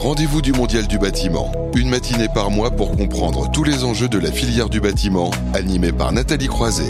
rendez-vous du Mondial du bâtiment. Une matinée par mois pour comprendre tous les enjeux de la filière du bâtiment, animé par Nathalie Croiset.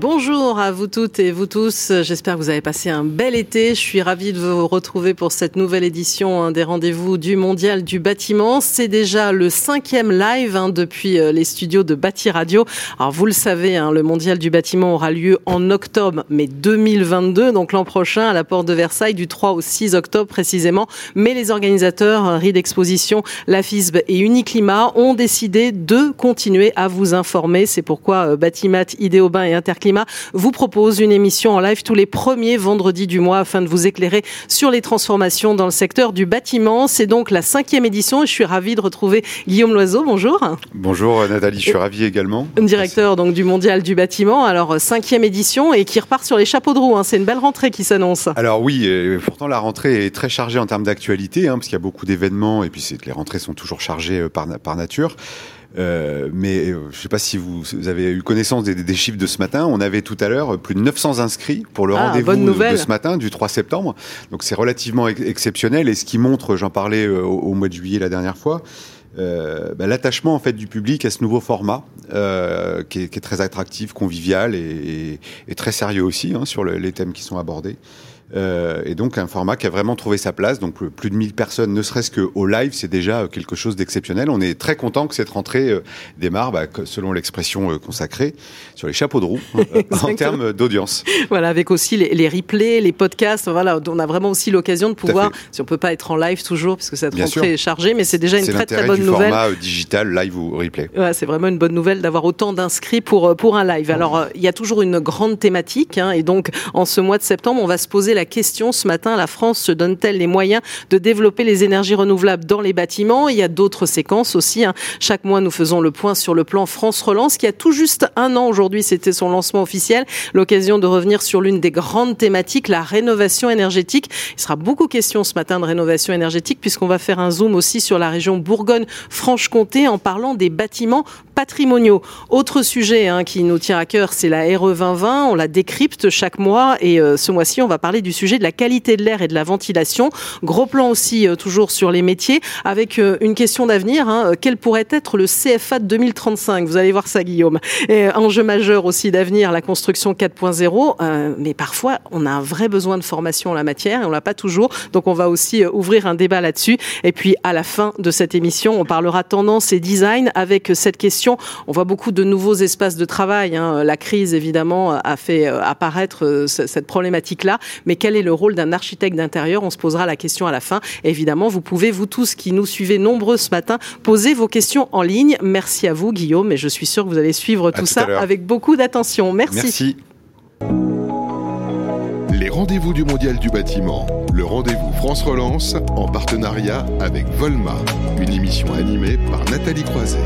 Bonjour à vous toutes et vous tous. J'espère que vous avez passé un bel été. Je suis ravie de vous retrouver pour cette nouvelle édition des rendez-vous du Mondial du bâtiment. C'est déjà le cinquième live hein, depuis euh, les studios de Bâti Radio. Alors vous le savez, hein, le Mondial du bâtiment aura lieu en octobre, mais 2022, donc l'an prochain à la porte de Versailles, du 3 au 6 octobre précisément. Mais les organisateurs, euh, RID Exposition, la FISB et Uniclimat, ont décidé de continuer à vous informer. C'est pourquoi euh, Batimat, Idéobain et Interclimat vous propose une émission en live tous les premiers vendredis du mois afin de vous éclairer sur les transformations dans le secteur du bâtiment. C'est donc la cinquième édition et je suis ravie de retrouver Guillaume Loiseau. Bonjour. Bonjour Nathalie, je suis ravi également. Directeur donc du Mondial du bâtiment. Alors cinquième édition et qui repart sur les chapeaux de roue. Hein. C'est une belle rentrée qui s'annonce. Alors oui, pourtant la rentrée est très chargée en termes d'actualité hein, parce qu'il y a beaucoup d'événements et puis les rentrées sont toujours chargées euh, par, par nature. Euh, mais euh, je ne sais pas si vous, avez eu connaissance des, chiffres de ce matin. On avait tout à l'heure plus de 900 inscrits pour le ah, rendez-vous de ce matin, du 3 septembre. Donc c'est relativement exceptionnel et ce qui montre, j'en parlais euh, au, mois de juillet la dernière fois, bah, l'attachement en fait du public à ce nouveau format qui est, très attractif, convivial et, très sérieux aussi hein, sur les thèmes qui sont abordés. Euh, et donc un format qui a vraiment trouvé sa place. Donc plus de 1000 personnes, ne serait-ce qu'au live, c'est déjà quelque chose d'exceptionnel. On est très content que cette rentrée euh, démarre, bah, selon l'expression euh, consacrée, sur les chapeaux de roue en termes d'audience. Voilà, avec aussi les, replays, les podcasts. Voilà, on a vraiment aussi l'occasion de pouvoir, si on peut pas être en live toujours, parce que cette rentrée est chargée, mais c'est déjà une très très bonne du nouvelle. Format digital, live ou replay. Ouais, c'est vraiment une bonne nouvelle d'avoir autant d'inscrits pour pour un live. Alors il y a toujours une grande thématique, hein, et donc en ce mois de septembre, on va se poser la question ce matin, la France se donne-t-elle les moyens de développer les énergies renouvelables dans les bâtiments? Il y a d'autres séquences aussi. Hein. Chaque mois, nous faisons le point sur le plan France Relance qui a tout juste un an aujourd'hui. C'était son lancement officiel. L'occasion de revenir sur l'une des grandes thématiques, la rénovation énergétique. Il sera beaucoup question ce matin de rénovation énergétique puisqu'on va faire un zoom aussi sur la région Bourgogne-Franche-Comté en parlant des bâtiments patrimoniaux. Autre sujet hein, qui nous tient à cœur, c'est la RE 2020. On la décrypte chaque mois et euh, ce mois-ci, on va parler du sujet de la qualité de l'air et de la ventilation. Gros plan aussi euh, toujours sur les métiers avec euh, une question d'avenir. Hein. quel pourrait être le CFA de 2035 Vous allez voir ça, Guillaume. Enjeu majeur aussi d'avenir, la construction 4.0. mais parfois, on a un vrai besoin de formation en la matière et on l'a pas toujours. Donc, on va aussi ouvrir un débat là-dessus. Et puis, à la fin de cette émission, on parlera tendance et design avec cette question on voit beaucoup de nouveaux espaces de travail. Hein. La crise, évidemment, a fait euh, apparaître euh, cette problématique-là. Mais quel est le rôle d'un architecte d'intérieur? On se posera la question à la fin. évidemment, vous pouvez, vous tous qui nous suivez nombreux ce matin, poser vos questions en ligne. Merci à vous, Guillaume. Et je suis sûr que vous allez suivre tout, ça avec beaucoup d'attention. Merci. Merci. Les rendez-vous du Mondial du bâtiment. Le rendez-vous France Relance en partenariat avec Volma. Une émission animée par Nathalie Croiset.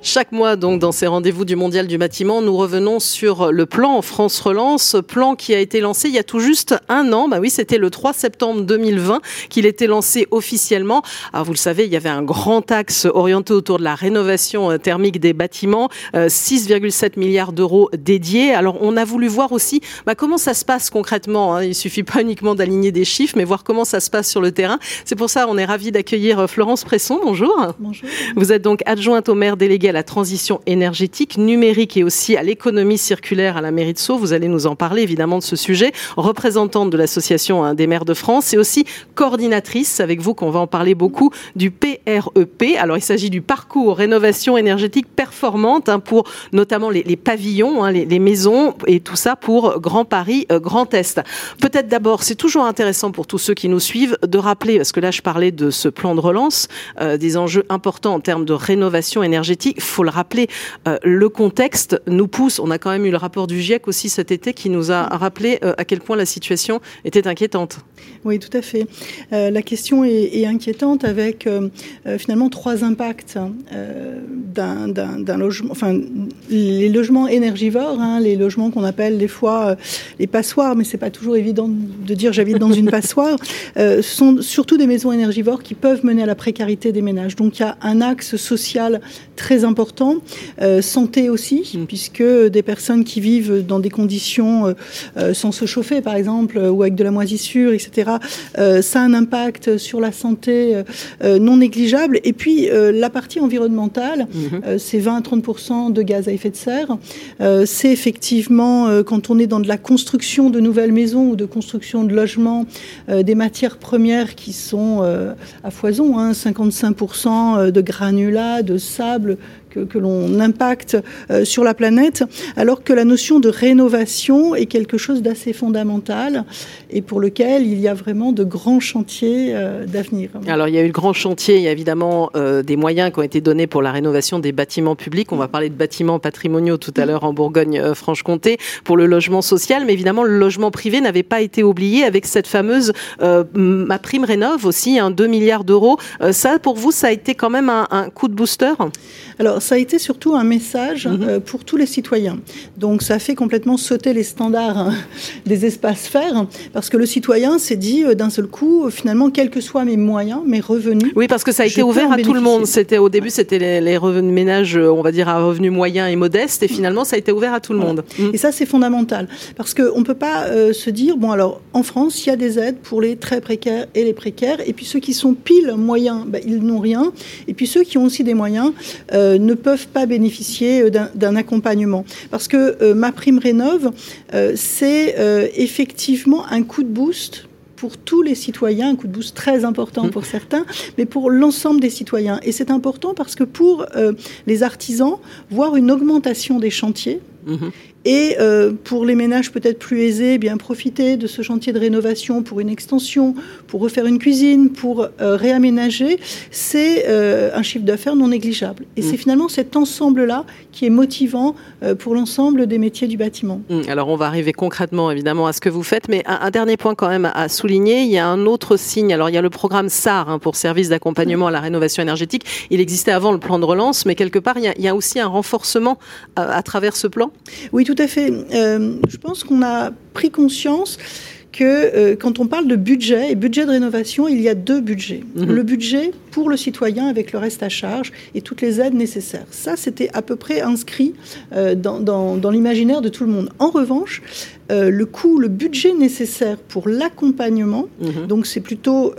Chaque mois, donc, dans ces rendez-vous du Mondial du bâtiment, nous revenons sur le plan France Relance, plan qui a été lancé il y a tout juste un an. Bah oui, c'était le 3 septembre 2020 qu'il était lancé officiellement. Alors, vous le savez, il y avait un grand axe orienté autour de la rénovation euh, thermique des bâtiments, 6,7 euh, milliards d'euros dédiés. Alors, on a voulu voir aussi bah, comment ça se passe concrètement. Hein. Il suffit pas uniquement d'aligner des chiffres, mais voir comment ça se passe sur le terrain. C'est pour ça on est ravi d'accueillir euh, Florence Presson. Bonjour. Bonjour. Vous êtes donc adjointe au maire délégué à la transition énergétique, numérique et aussi à l'économie circulaire à la mairie de Sceaux. Vous allez nous en parler évidemment de ce sujet. Représentante de l'association hein, des maires de France et aussi coordinatrice avec vous qu'on va en parler beaucoup du PREP. E Alors il s'agit du parcours rénovation énergétique performante hein, pour notamment les, pavillons, hein, les, maisons et tout ça pour Grand Paris, euh, Grand Est. Peut-être d'abord, c'est toujours intéressant pour tous ceux qui nous suivent de rappeler, parce que là je parlais de ce plan de relance, euh, des enjeux importants en termes de rénovation énergétique faut le rappeler, euh, le contexte nous pousse. On a quand même eu le rapport du GIEC aussi cet été qui nous a rappelé euh, à quel point la situation était inquiétante. Oui, tout à fait. Euh, la question est, inquiétante avec finalement trois impacts hein, d'un logement, enfin les logements énergivores, hein, les logements qu'on appelle des fois les passoires, mais c'est pas toujours évident de dire j'habite dans une passoire. ce sont surtout des maisons énergivores qui peuvent mener à la précarité des ménages. Donc il y a un axe social très important. Santé aussi, mm. puisque des personnes qui vivent dans des conditions sans se chauffer, par exemple, ou avec de la moisissure, etc., ça a un impact sur la santé non négligeable. Et puis, la partie environnementale, mm-hmm. c'est 20 à 30% de gaz à effet de serre. c'est effectivement, quand on est dans de la construction de nouvelles maisons ou de construction de logements, des matières premières qui sont à foison, 55% hein, euh, de granulats, de sable que, l'on impacte euh, sur la planète, alors que la notion de rénovation est quelque chose d'assez fondamental et pour lequel il y a vraiment de grands chantiers euh, d'avenir. Alors il y a eu le grand chantier, il y a évidemment euh, des moyens qui ont été donnés pour la rénovation des bâtiments publics. On va parler de bâtiments patrimoniaux tout à l'heure en Bourgogne-Franche-Comté pour le logement social, mais évidemment le logement privé n'avait pas été oublié avec cette fameuse ma prime rénove aussi, un 2 milliards d'euros. ça pour vous, ça a été quand même un, un coup de booster? Alors ça a été surtout un message mhm. euh, pour tous les citoyens. Donc ça fait complètement sauter les standards hein, des espaces verts, parce que le citoyen s'est dit euh, d'un seul coup, euh, finalement, quels que soient mes moyens, mes revenus. Oui, parce que ça a été ouvert à tout le monde. C'était au début, c'était les, revenus ménages, on va dire à revenus moyens et modestes, et finalement, ça a été ouvert à tout le monde. Mm. Et ça, c'est fondamental, parce qu'on ne peut pas se dire, bon alors, en France, il y a des aides pour les très précaires et les précaires, et puis ceux qui sont pile moyens, ben, ils n'ont rien, et puis ceux qui ont aussi des moyens ne peuvent pas bénéficier euh, d'un accompagnement. Parce que euh, ma prime rénove, euh, c'est effectivement un coup de boost pour tous les citoyens, un coup de boost très important mmh. pour certains, mais pour l'ensemble des citoyens. Et c'est important parce que pour les artisans, voir une augmentation des chantiers, mmh. Et euh, pour les ménages peut-être plus aisés, eh bien profiter de ce chantier de rénovation pour une extension, pour refaire une cuisine, pour euh, réaménager, c'est euh, un chiffre d'affaires non négligeable. Et c'est mm. finalement cet ensemble-là qui est motivant pour l'ensemble des métiers du bâtiment. Mm. Alors on va arriver concrètement évidemment à ce que vous faites, mais un, dernier point quand même à souligner, il y a un autre signe. Alors il y a le programme SAR hein, pour service d'accompagnement à la rénovation énergétique. Il existait avant le plan de relance, mais quelque part il y a, il y a aussi un renforcement à, à travers ce plan? Oui, tout à fait. Euh, je pense qu'on a pris conscience que euh, quand on parle de budget et budget de rénovation, il y a deux budgets. Mhm. Le budget pour le citoyen avec le reste à charge et toutes les aides nécessaires. Ça, c'était à peu près inscrit euh, dans, l'imaginaire de tout le monde. En revanche, le coût, le budget nécessaire pour l'accompagnement, mhm. donc c'est plutôt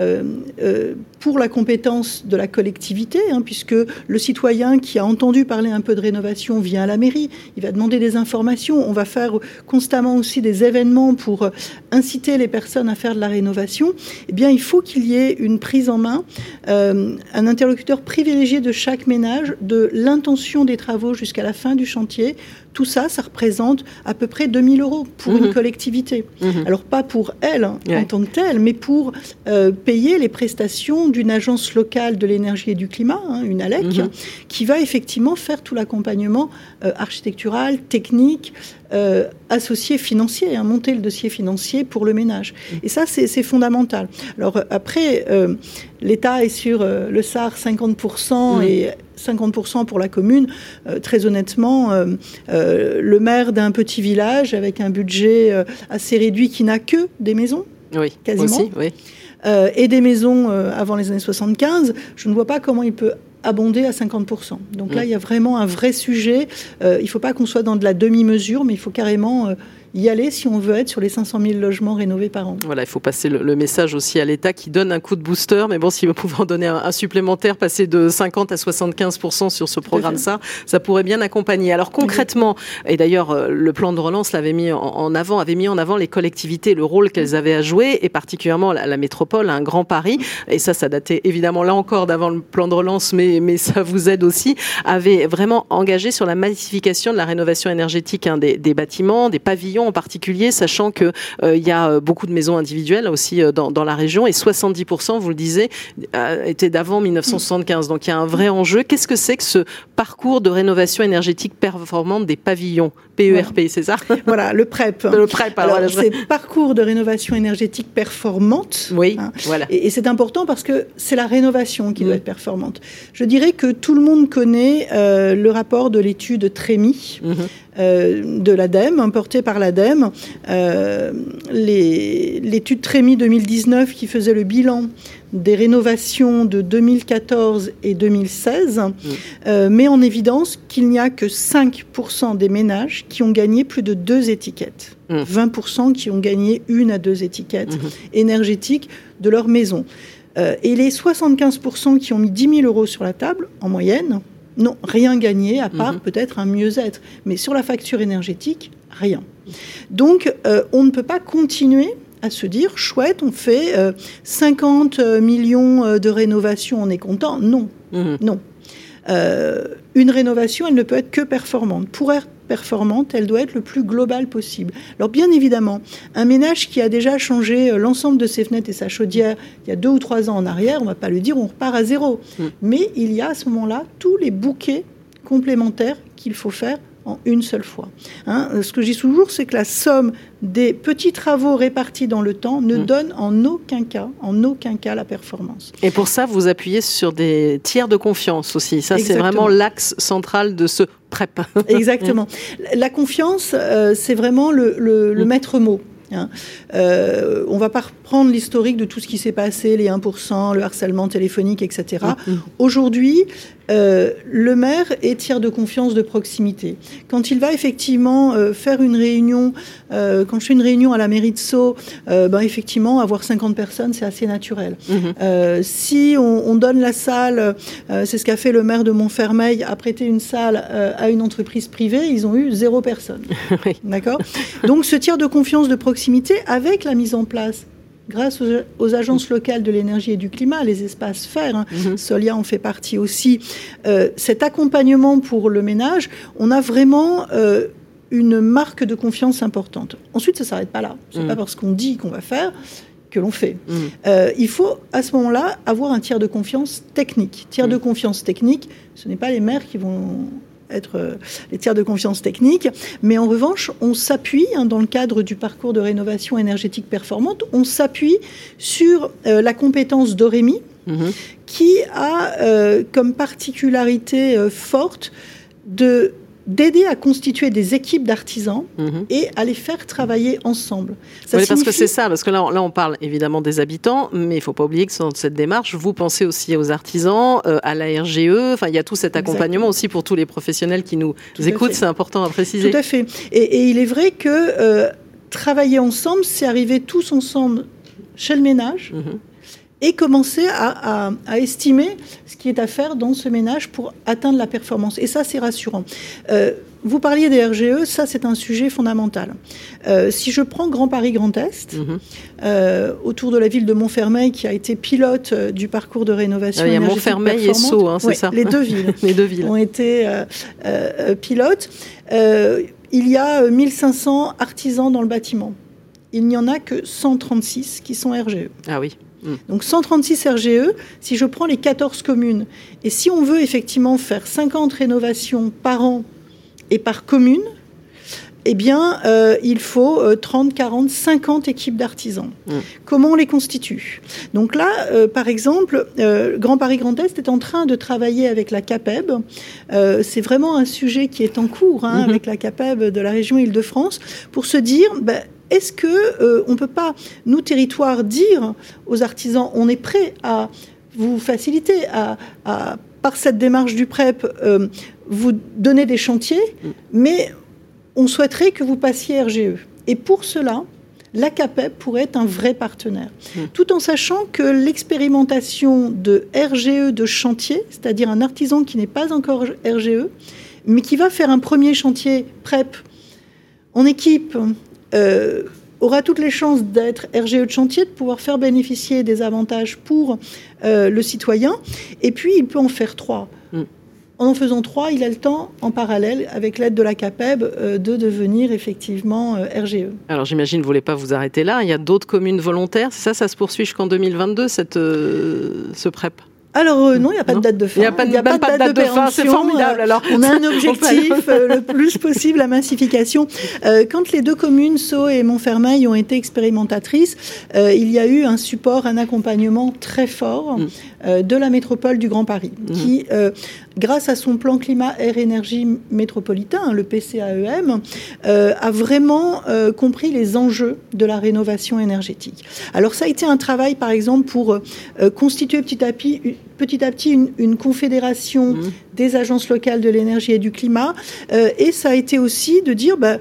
euh, pour la compétence de la collectivité, hein, puisque le citoyen qui a entendu parler un peu de rénovation vient à la mairie, il va demander des informations, on va faire constamment aussi des événements pour euh, inciter les personnes à faire de la rénovation, eh bien il faut qu'il y ait une prise en main, un interlocuteur privilégié de chaque ménage, de l'intention des travaux jusqu'à la fin du chantier, tout ça, ça représente à peu près 2000 euros pour une mhm. collectivité. Mhm. Alors pas pour elle hein, en tant que telle, mais pour euh, payer les prestations d'une agence locale de l'énergie et du climat, hein, une ALEC, mhm. qui va effectivement faire tout l'accompagnement euh, architectural, technique, euh, associé financier, hein, monter le dossier financier pour le ménage. Et ça, c'est fondamental. Alors après, l'État est sur le SAR 50% et 50% pour la commune. Euh, très honnêtement, euh, euh, le maire d'un petit village avec un budget assez réduit qui n'a que des maisons, oui, quasiment, oui. Et des maisons avant les années 75, je ne vois pas comment il peut abonder à 50%. Donc là, mm. il y a vraiment un vrai sujet. il ne faut pas qu'on soit dans de la demi-mesure, mais il faut carrément y aller si on veut être sur les 500 000 logements rénovés par an. Voilà, il faut passer le, message aussi à l'État qui donne un coup de booster. Mais bon, si vous pouvez en donner un, supplémentaire, passer de 50 à 75% sur ce programme, ça, ça pourrait bien accompagner. Alors concrètement, et d'ailleurs euh, le plan de relance l'avait mis en avant, avait mis en avant les collectivités, le rôle qu'elles avaient à jouer, et particulièrement la, métropole, un grand Paris. Et ça, ça datait évidemment là encore d'avant le plan de relance, mais, mais ça vous aide aussi, avait vraiment engagé sur la massification de la rénovation énergétique hein, des, des bâtiments, des pavillons en particulier, sachant que euh, y a euh, beaucoup de maisons individuelles aussi euh, dans, la région et 70%, vous le disiez, étaient d'avant 1975. Donc il y a un vrai enjeu. Qu'est-ce que c'est que ce parcours de rénovation énergétique performante des pavillons? PERP, c'est ça Voilà, le PREP. Le PREP. Alors, c'est parcours de rénovation énergétique performante. Oui, hein. voilà. Et, c'est important parce que c'est la rénovation qui doit être performante. Je dirais que tout le monde connaît le rapport de l'étude Trémi. Mm-hmm. de l'ADEME, porté par la l'ADEME, l'étude Trémy 2019 qui faisait le bilan des rénovations de 2014 et 2016 mm. euh, met en évidence qu'il n'y a que 5% des ménages qui ont gagné plus de deux étiquettes. 20% mm. qui ont gagné une à deux étiquettes mm-hmm. énergétiques de leur maison. Euh, et les 75% qui ont mis 10 000 euros sur la table, en moyenne, n'ont rien gagné, à part mm-hmm. peut-être un mieux-être. Mais sur la facture énergétique, rien. Donc, euh, on ne peut pas continuer à se dire chouette, on fait 50 euh, euh, millions euh, de rénovations, on est content. Non, mhm. non. une rénovation, elle ne peut être que performante. Pour être performante, elle doit être le plus globale possible. Alors bien évidemment, un ménage qui a déjà changé l'ensemble de ses fenêtres et sa chaudière il y a deux ou trois ans en arrière, on ne va pas le dire, on repart à zéro. Mhm. Mais il y a à ce moment-là tous les bouquets complémentaires qu'il faut faire en une seule fois. Hein. ce que je dis toujours, c'est que la somme des petits travaux répartis dans le temps ne mm. donne en aucun cas, en aucun cas la performance. Et pour ça, vous appuyez sur des tiers de confiance aussi. Ça, c'est vraiment l'axe central de ce PrEP. Exactement. La confiance, euh, c'est vraiment le, le mm. maître mot. Hein. Euh, on va pas reprendre l'historique de tout ce qui s'est passé, les 1%, le harcèlement téléphonique, etc. Mm-hmm. Aujourd'hui, euh, le maire est tiers de confiance de proximité. Quand il va effectivement euh, faire une réunion, quand je fais une réunion à la mairie de Sceaux, ben effectivement, avoir 50 personnes, c'est assez naturel. Mm-hmm. si on, donne la salle, c'est ce qu'a fait le maire de Montfermeil, a prêté une salle à une entreprise privée, ils ont eu zéro personne. D'accord? Donc ce tiers de confiance de proximité, avec la mise en place grâce aux, agences locales de l'énergie et du climat, les espaces FER, hein, mhm. Solia en fait partie aussi, euh, cet accompagnement pour le ménage, on a vraiment euh, une marque de confiance importante. Ensuite, ça ne s'arrête pas là. Ce n'est mhm. pas parce qu'on dit qu'on va faire que l'on fait. Mhm. Euh, il faut à ce moment-là avoir un tiers de confiance technique. Tiers de confiance technique, ce n'est pas les maires qui vont être euh, les tiers de confiance technique. Mais en revanche, on s'appuie, hein, dans le cadre du parcours de rénovation énergétique performante, on s'appuie sur euh, la compétence d'Orémi, mhm. qui a euh, comme particularité forte de d'aider à constituer des équipes d'artisans mhm. et à les faire travailler ensemble. Ça oui, parce que c'est ça, parce que là, là, on parle évidemment des habitants, mais il ne faut pas oublier que dans cette démarche, vous pensez aussi aux artisans, euh, à la RGE, enfin, il y a tout cet accompagnement aussi pour tous les professionnels qui nous écoutent, c'est important à préciser. Tout à fait. Et, il est vrai que euh, travailler ensemble, c'est arriver tous ensemble chez le ménage. Mhm et commencer à, estimer ce qui est à faire dans ce ménage pour atteindre la performance. Et ça, c'est rassurant. Euh, vous parliez des RGE, ça c'est un sujet fondamental. Euh, si je prends Grand Paris Grand Est, mhm. euh, autour de la ville de Montfermeil, qui a été pilote du parcours de rénovation ah, il y a Montfermeil et Sceaux, hein, c'est ça Les deux villes, les deux villes ont été pilotes. il y a 1500 artisans dans le bâtiment. Il n'y en a que 136 qui sont RGE. Ah oui. Mm. Donc 136 RGE, si je prends les 14 communes, et si on veut effectivement faire 50 rénovations par an et par commune, eh bien, euh, il faut 30, 40, 50 équipes d'artisans. Mm. Comment on les constitue? Donc là, euh, par exemple, euh, Grand Paris Grand Est est en train de travailler avec la CAPEB. c'est vraiment un sujet qui est en cours hein, mm-hmm. avec la CAPEB de la région Île-de-France pour se dire... Ben, est-ce que on peut pas, nous territoires, dire aux artisans, on est prêt à vous faciliter, à, par cette démarche du PrEP, vous donner des chantiers, mm. mais on souhaiterait que vous passiez RGE. Et pour cela, la CAPEP pourrait être un vrai partenaire, mm. tout en sachant que l'expérimentation de RGE de chantier, c'est-à-dire un artisan qui n'est pas encore RGE, mais qui va faire un premier chantier PrEP en équipe, euh, aura toutes les chances d'être RGE de chantier, de pouvoir faire bénéficier des avantages pour euh, le citoyen. Et puis, il peut en faire trois. Mm. En en faisant trois, il a le temps, en parallèle, avec l'aide de la CAPEB, euh, de devenir effectivement RGE. Alors j'imagine vous ne voulez pas vous arrêter là. Il y a d'autres communes volontaires. Ça, ça se poursuit jusqu'en 2022, cette, ce PrEP? Alors euh, non, il n'y a pas de date de fin. Il n'y a pas, de, date, de, fin, c'est formidable. Alors. On a un objectif euh, le plus possible, la massification. Euh, quand les deux communes, Sceaux et Montfermeil, ont été expérimentatrices, il y a eu un support, un accompagnement très fort mm. de la métropole du Grand Paris, mm. qui grâce à son plan climat air énergie métropolitain, le PCAEM, euh, a vraiment euh, compris les enjeux de la rénovation énergétique. Alors ça a été un travail, par exemple, pour euh, constituer petit à petit, petit, à petit une, confédération mmh. des agences locales de l'énergie et du climat. et ça a été aussi de dire, bah,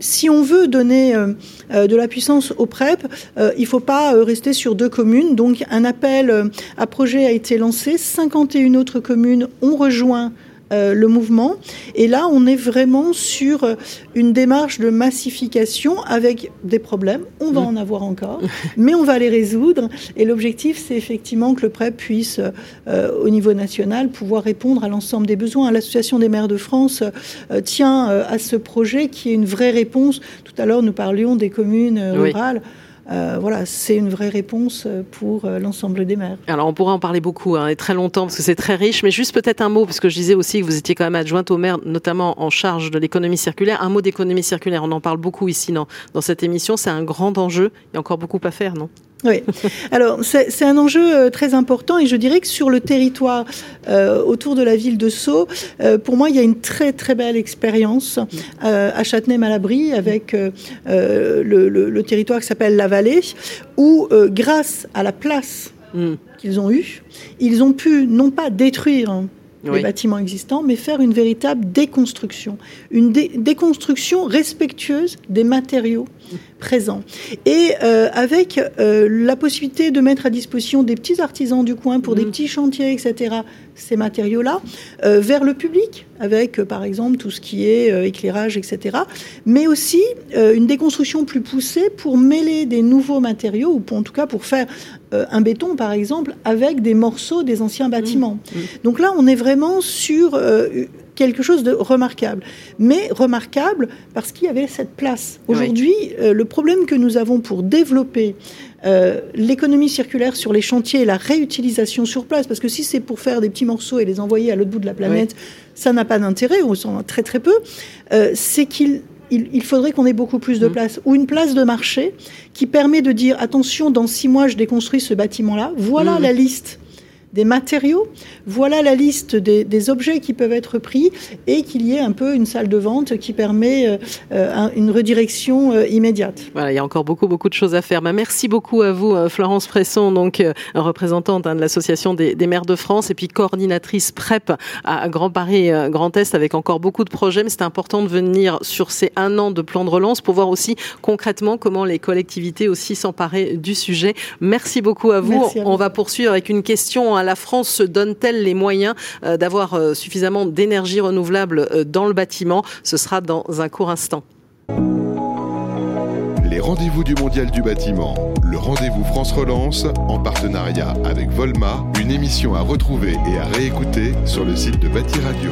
si on veut donner de la puissance au PREP, il ne faut pas rester sur deux communes. Donc un appel à projet a été lancé. 51 autres communes ont rejoint euh, le mouvement. Et là, on est vraiment sur euh, une démarche de massification avec des problèmes. On va mm. en avoir encore, mais on va les résoudre. Et l'objectif, c'est effectivement que le PrEP puisse, euh, au niveau national, pouvoir répondre à l'ensemble des besoins. L'Association des maires de France tient à ce projet qui est une vraie réponse. Tout à l'heure, nous parlions des communes rurales. Euh, voilà, c'est une vraie réponse euh, pour euh, l'ensemble des maires. Alors on pourrait en parler beaucoup hein, et très longtemps parce que c'est très riche, mais juste peut-être un mot parce que je disais aussi que vous étiez quand même adjointe au maire, notamment en charge de l'économie circulaire. Un mot d'économie circulaire, on en parle beaucoup ici dans, dans cette émission. C'est un grand enjeu. Il y a encore beaucoup à faire, non? Oui. Alors, c'est un enjeu euh, très important et je dirais que sur le territoire euh, autour de la ville de Sceaux, euh, pour moi, il y a une très très belle expérience à Châtenay-Malabry avec le, territoire qui s'appelle la Vallée, où grâce à la place mm. qu'ils ont eue, ils ont pu non pas détruire les bâtiments existants, mais faire une véritable déconstruction, une déconstruction respectueuse des matériaux présents. Et euh, avec euh, la possibilité de mettre à disposition des petits artisans du coin pour des mm. petits chantiers, etc., ces matériaux-là, euh, vers le public, avec par exemple tout ce qui est éclairage, etc., mais aussi une déconstruction plus poussée pour mêler des nouveaux matériaux, ou en tout cas pour faire un béton, par exemple, avec des morceaux des anciens bâtiments. Mm. Mm. Donc là, on est vraiment sur quelque chose de remarquable. Mais remarquable parce qu'il y avait cette place. Aujourd'hui, euh, le problème que nous avons pour développer euh, l'économie circulaire sur les chantiers et la réutilisation sur place, parce que si c'est pour faire des petits morceaux et les envoyer à l'autre bout de la planète, ça n'a pas d'intérêt, on s'en très très peu, euh, c'est qu'il il, faudrait qu'on ait beaucoup plus de mmh. place, ou une place de marché qui permet de dire attention, dans six mois, je déconstruis ce bâtiment-là, voilà mmh. la liste des matériaux. Voilà la liste des, objets qui peuvent être pris et qu'il y ait un peu une salle de vente qui permet euh, euh, une redirection euh, immédiate. Voilà, il y a encore beaucoup, beaucoup de choses à faire. Bah, merci beaucoup à vous, Florence Presson, donc représentante hein, de l'Association des, maires de France et puis coordinatrice PrEP à Grand Paris, Grand Est, avec encore beaucoup de projets. Mais c'est important de venir sur ces un an de plan de relance pour voir aussi concrètement comment les collectivités aussi s'emparer du sujet. Merci beaucoup à vous. On va poursuivre avec une question à la France se donne-t-elle les moyens euh, d'avoir euh, suffisamment d'énergie renouvelable euh, dans le bâtiment? Ce sera dans un court instant. Les rendez-vous du Mondial du bâtiment, le rendez-vous France Relance, en partenariat avec Volma, une émission à retrouver et à réécouter sur le site de Bâti Radio.